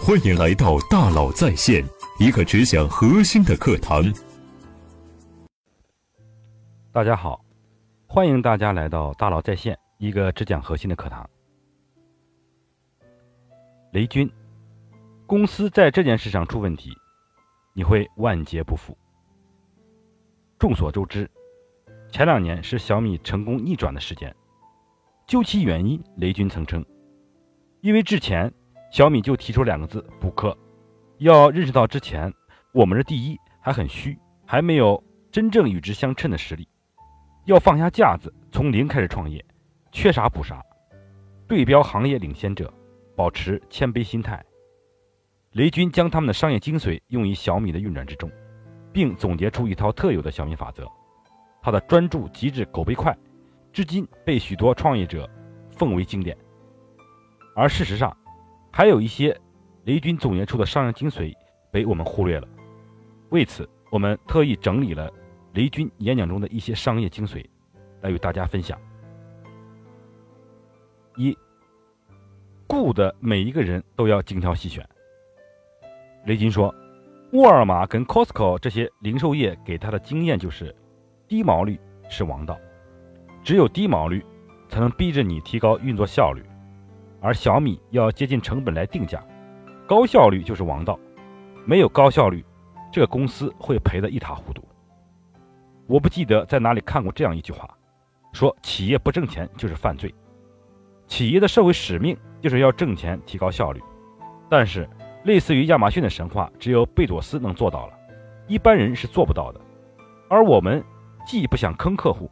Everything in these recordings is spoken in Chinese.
欢迎来到大佬在线，一个只讲核心的课堂。大家好，欢迎大家来到大佬在线，一个只讲核心的课堂。雷军，公司在这件事上出问题，你会万劫不复。众所周知，前两年是小米成功逆转的时间。究其原因，雷军曾称，因为之前小米就提出两个字：补课。要认识到之前我们的第一还很虚，还没有真正与之相称的实力。要放下架子，从零开始创业，缺啥补啥，对标行业领先者，保持谦卑心态。雷军将他们的商业精髓用于小米的运转之中，并总结出一套特有的小米法则。他的专注、极致、狗背快。至今被许多创业者奉为经典，而事实上，还有一些雷军总结出的商业精髓被我们忽略了。为此，我们特意整理了雷军演讲中的一些商业精髓，来与大家分享。一，雇的每一个人都要精挑细选。雷军说，沃尔玛跟 Costco 这些零售业给他的经验就是，低毛率是王道。只有低毛率，才能逼着你提高运作效率，而小米要接近成本来定价，高效率就是王道。没有高效率，这个公司会赔得一塌糊涂。我不记得在哪里看过这样一句话，说企业不挣钱就是犯罪，企业的社会使命就是要挣钱提高效率。但是，类似于亚马逊的神话，只有贝佐斯能做到了，一般人是做不到的。而我们既不想坑客户。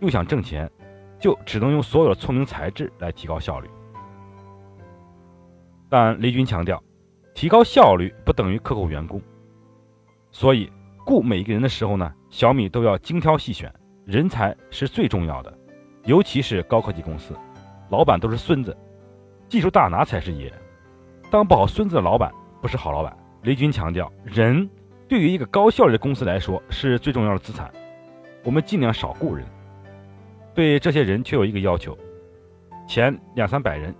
又想挣钱，就只能用所有的聪明才智来提高效率。但雷军强调，提高效率不等于克扣员工，所以雇每一个人的时候呢，小米都要精挑细选，人才是最重要的，尤其是高科技公司，老板都是孙子，技术大拿才是爷。当不好孙子的老板不是好老板。雷军强调，人对于一个高效率的公司来说是最重要的资产，我们尽量少雇人。对这些人却有一个要求：前两三百人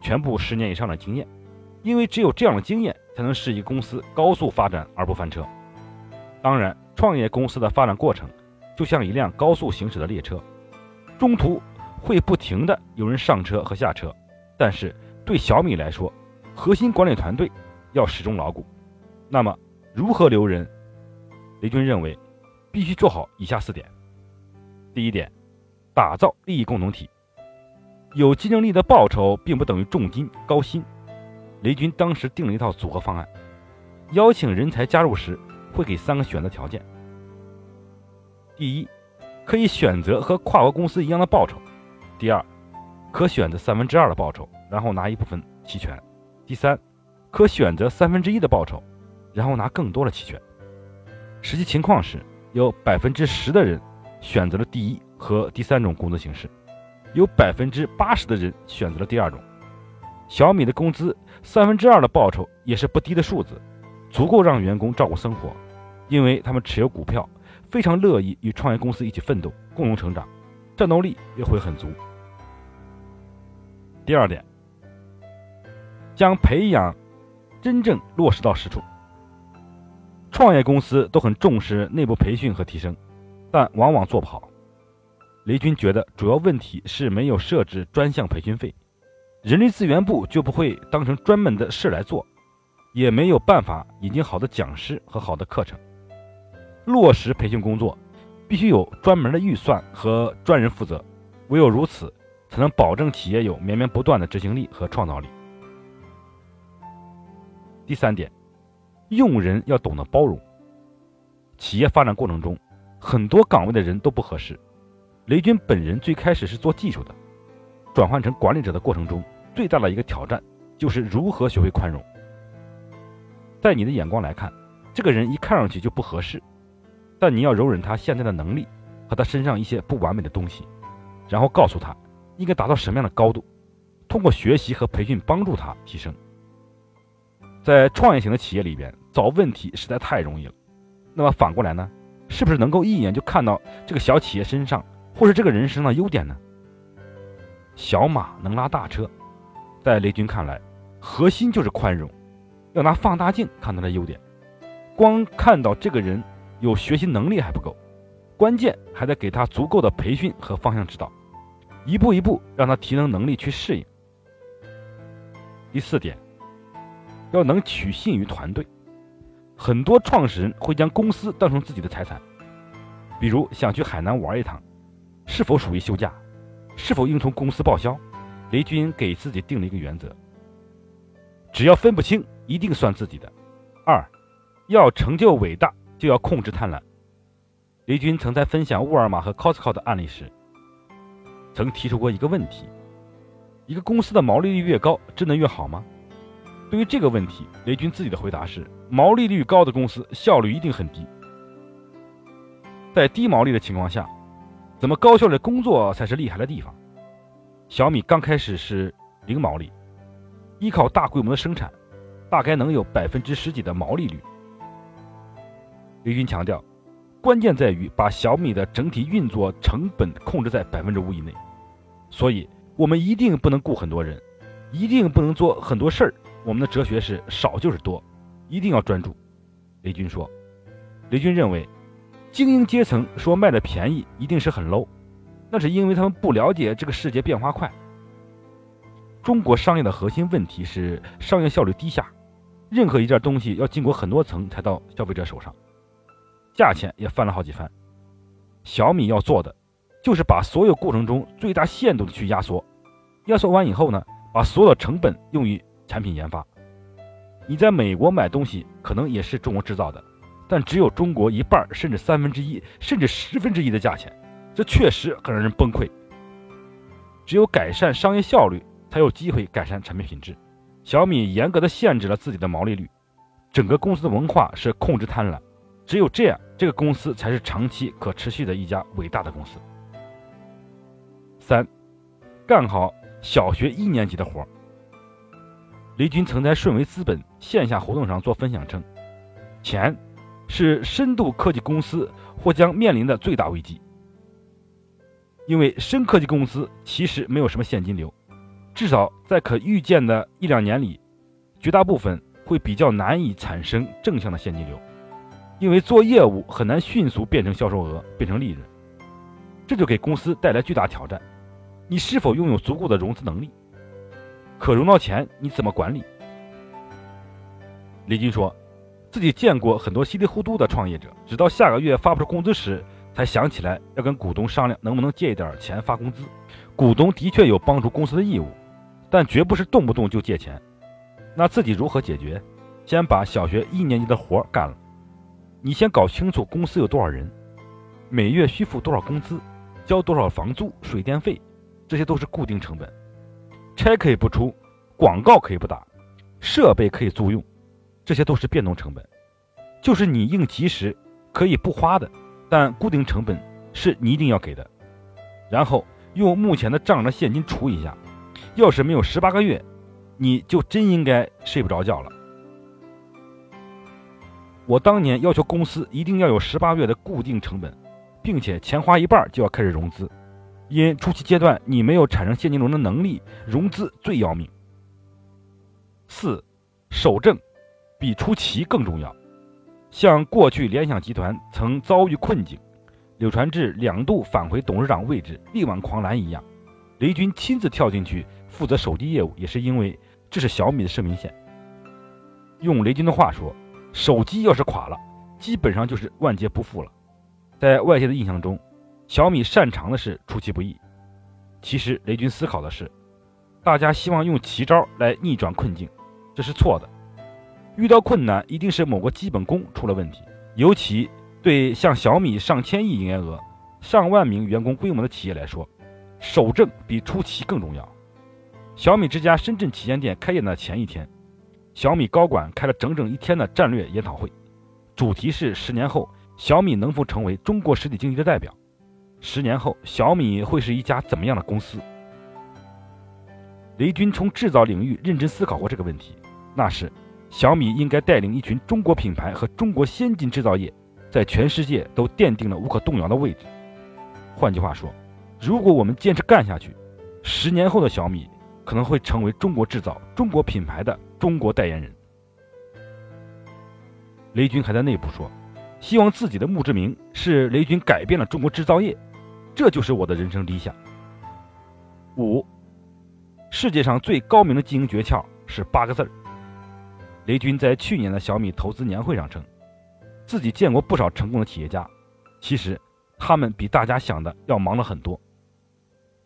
全部十年以上的经验，因为只有这样的经验，才能适宜公司高速发展而不翻车。当然，创业公司的发展过程就像一辆高速行驶的列车，中途会不停的有人上车和下车。但是对小米来说，核心管理团队要始终牢固。那么，如何留人？雷军认为，必须做好以下四点。第一点。打造利益共同体，有竞争力的报酬并不等于重金高薪。雷军当时定了一套组合方案，邀请人才加入时会给三个选择条件：第一，可以选择和跨国公司一样的报酬；第二，可选择三分之二的报酬，然后拿一部分期权；第三，可选择三分之一的报酬，然后拿更多的期权。实际情况是，有百分之十的人选择了第一。和第三种工资形式，有百分之八十的人选择了第二种。小米的工资三分之二的报酬也是不低的数字，足够让员工照顾生活，因为他们持有股票，非常乐意与创业公司一起奋斗，共同成长，战斗力也会很足。第二点，将培养真正落实到实处。创业公司都很重视内部培训和提升，但往往做不好。雷军觉得主要问题是没有设置专项培训费，人力资源部就不会当成专门的事来做，也没有办法引进好的讲师和好的课程。落实培训工作，必须有专门的预算和专人负责，唯有如此，才能保证企业有绵绵不断的执行力和创造力。第三点，用人要懂得包容。企业发展过程中，很多岗位的人都不合适。雷军本人最开始是做技术的，转换成管理者的过程中，最大的一个挑战就是如何学会宽容。在你的眼光来看，这个人一看上去就不合适，但你要容忍他现在的能力和他身上一些不完美的东西，然后告诉他应该达到什么样的高度，通过学习和培训帮助他提升。在创业型的企业里边找问题实在太容易了，那么反过来呢，是不是能够一眼就看到这个小企业身上？或是这个人身上的优点呢？小马能拉大车，在雷军看来，核心就是宽容。要拿放大镜看他的优点。光看到这个人有学习能力还不够，关键还得给他足够的培训和方向指导，一步一步让他提升能力去适应。第四点，要能取信于团队。很多创始人会将公司当成自己的财产，比如想去海南玩一趟，是否属于休假？是否应从公司报销？雷军给自己定了一个原则：只要分不清，一定算自己的。二，要成就伟大，就要控制贪婪。雷军曾在分享沃尔玛和 Costco 的案例时，曾提出过一个问题：一个公司的毛利率越高，真的越好吗？对于这个问题，雷军自己的回答是：毛利率高的公司效率一定很低。在低毛利的情况下。怎么高效的工作才是厉害的地方？小米刚开始是零毛利，依靠大规模的生产，大概能有百分之十几的毛利率。雷军强调，关键在于把小米的整体运作成本控制在百分之五以内。所以，我们一定不能雇很多人，一定不能做很多事儿。我们的哲学是少就是多，一定要专注。雷军说，雷军认为。精英阶层说卖的便宜一定是很 low，那是因为他们不了解这个世界变化快。中国商业的核心问题是商业效率低下，任何一件东西要经过很多层才到消费者手上，价钱也翻了好几番。小米要做的就是把所有过程中最大限度的去压缩，压缩完以后呢，把所有的成本用于产品研发。你在美国买东西可能也是中国制造的。但只有中国一半甚至三分之一甚至十分之一的价钱，这确实很让人崩溃。只有改善商业效率，才有机会改善产品品质。小米严格的限制了自己的毛利率，整个公司的文化是控制贪婪。只有这样，这个公司才是长期可持续的一家伟大的公司。三，干好小学一年级的活。雷军曾在顺为资本线下活动上做分享称，钱。是深度科技公司或将面临的最大危机，因为深科技公司其实没有什么现金流，至少在可预见的一两年里，绝大部分会比较难以产生正向的现金流，因为做业务很难迅速变成销售额，变成利润，这就给公司带来巨大挑战。你是否拥有足够的融资能力？可融到钱你怎么管理？雷军说。自己见过很多稀里糊涂的创业者，直到下个月发不出工资时，才想起来要跟股东商量能不能借一点钱发工资。股东的确有帮助公司的义务，但绝不是动不动就借钱。那自己如何解决？先把小学一年级的活干了。你先搞清楚公司有多少人，每月需付多少工资，交多少房租、水电费，这些都是固定成本。拆可以不出，广告可以不打，设备可以租用。这些都是变动成本，就是你应急时可以不花的，但固定成本是你一定要给的。然后用目前的账上的现金除一下，要是没有十八个月，你就真应该睡不着觉了。我当年要求公司一定要有十八月的固定成本，并且钱花一半就要开始融资，因初期阶段你没有产生现金流的能力，融资最要命。四，守正。比出奇更重要。像过去联想集团曾遭遇困境，柳传志两度返回董事长位置力挽狂澜一样，雷军亲自跳进去负责手机业务，也是因为这是小米的生命线。用雷军的话说，手机要是垮了，基本上就是万劫不复了。在外界的印象中，小米擅长的是出其不意。其实雷军思考的是，大家希望用奇招来逆转困境，这是错的。遇到困难，一定是某个基本功出了问题。尤其对像小米上千亿营业额、上万名员工规模的企业来说，守正比出奇更重要。小米之家深圳旗舰店开业的前一天，小米高管开了整整一天的战略研讨会，主题是十年后小米能否成为中国实体经济的代表？十年后小米会是一家怎么样的公司？雷军从制造领域认真思考过这个问题，那是。小米应该带领一群中国品牌和中国先进制造业，在全世界都奠定了无可动摇的位置。换句话说，如果我们坚持干下去，十年后的小米可能会成为中国制造、中国品牌的中国代言人。雷军还在内部说，希望自己的墓志铭是雷军改变了中国制造业，这就是我的人生理想。五，世界上最高明的经营诀窍是八个字儿。雷军在去年的小米投资年会上称，自己见过不少成功的企业家，其实他们比大家想的要忙了很多。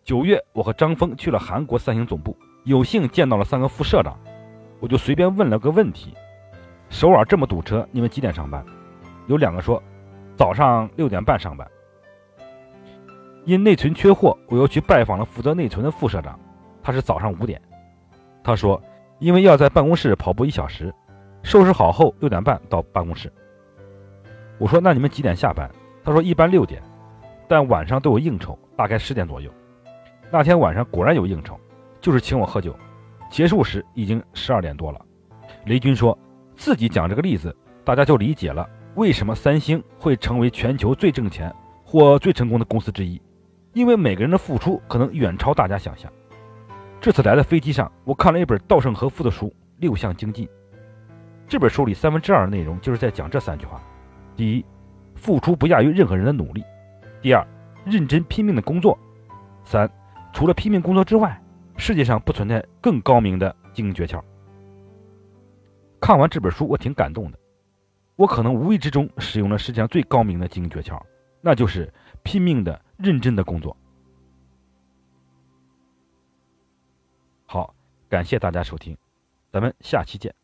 九月，我和张峰去了韩国三星总部，有幸见到了三个副社长，我就随便问了个问题：首尔这么堵车，你们几点上班？有两个说早上六点半上班。因内存缺货，我又去拜访了负责内存的副社长，他是早上五点。他说。因为要在办公室跑步一小时，收拾好后六点半到办公室。我说：“那你们几点下班？”他说：“一般六点，但晚上都有应酬，大概十点左右。”那天晚上果然有应酬，就是请我喝酒。结束时已经十二点多了。雷军说自己讲这个例子，大家就理解了为什么三星会成为全球最挣钱或最成功的公司之一，因为每个人的付出可能远超大家想象。这次来的飞机上，我看了一本稻盛和夫的书《六项精进》。这本书里三分之二的内容就是在讲这三句话：第一，付出不亚于任何人的努力；第二，认真拼命的工作；三，除了拼命工作之外，世界上不存在更高明的经营诀窍。看完这本书，我挺感动的。我可能无意之中使用了世界上最高明的经营诀窍，那就是拼命的、认真的工作。感谢大家收听，咱们下期见。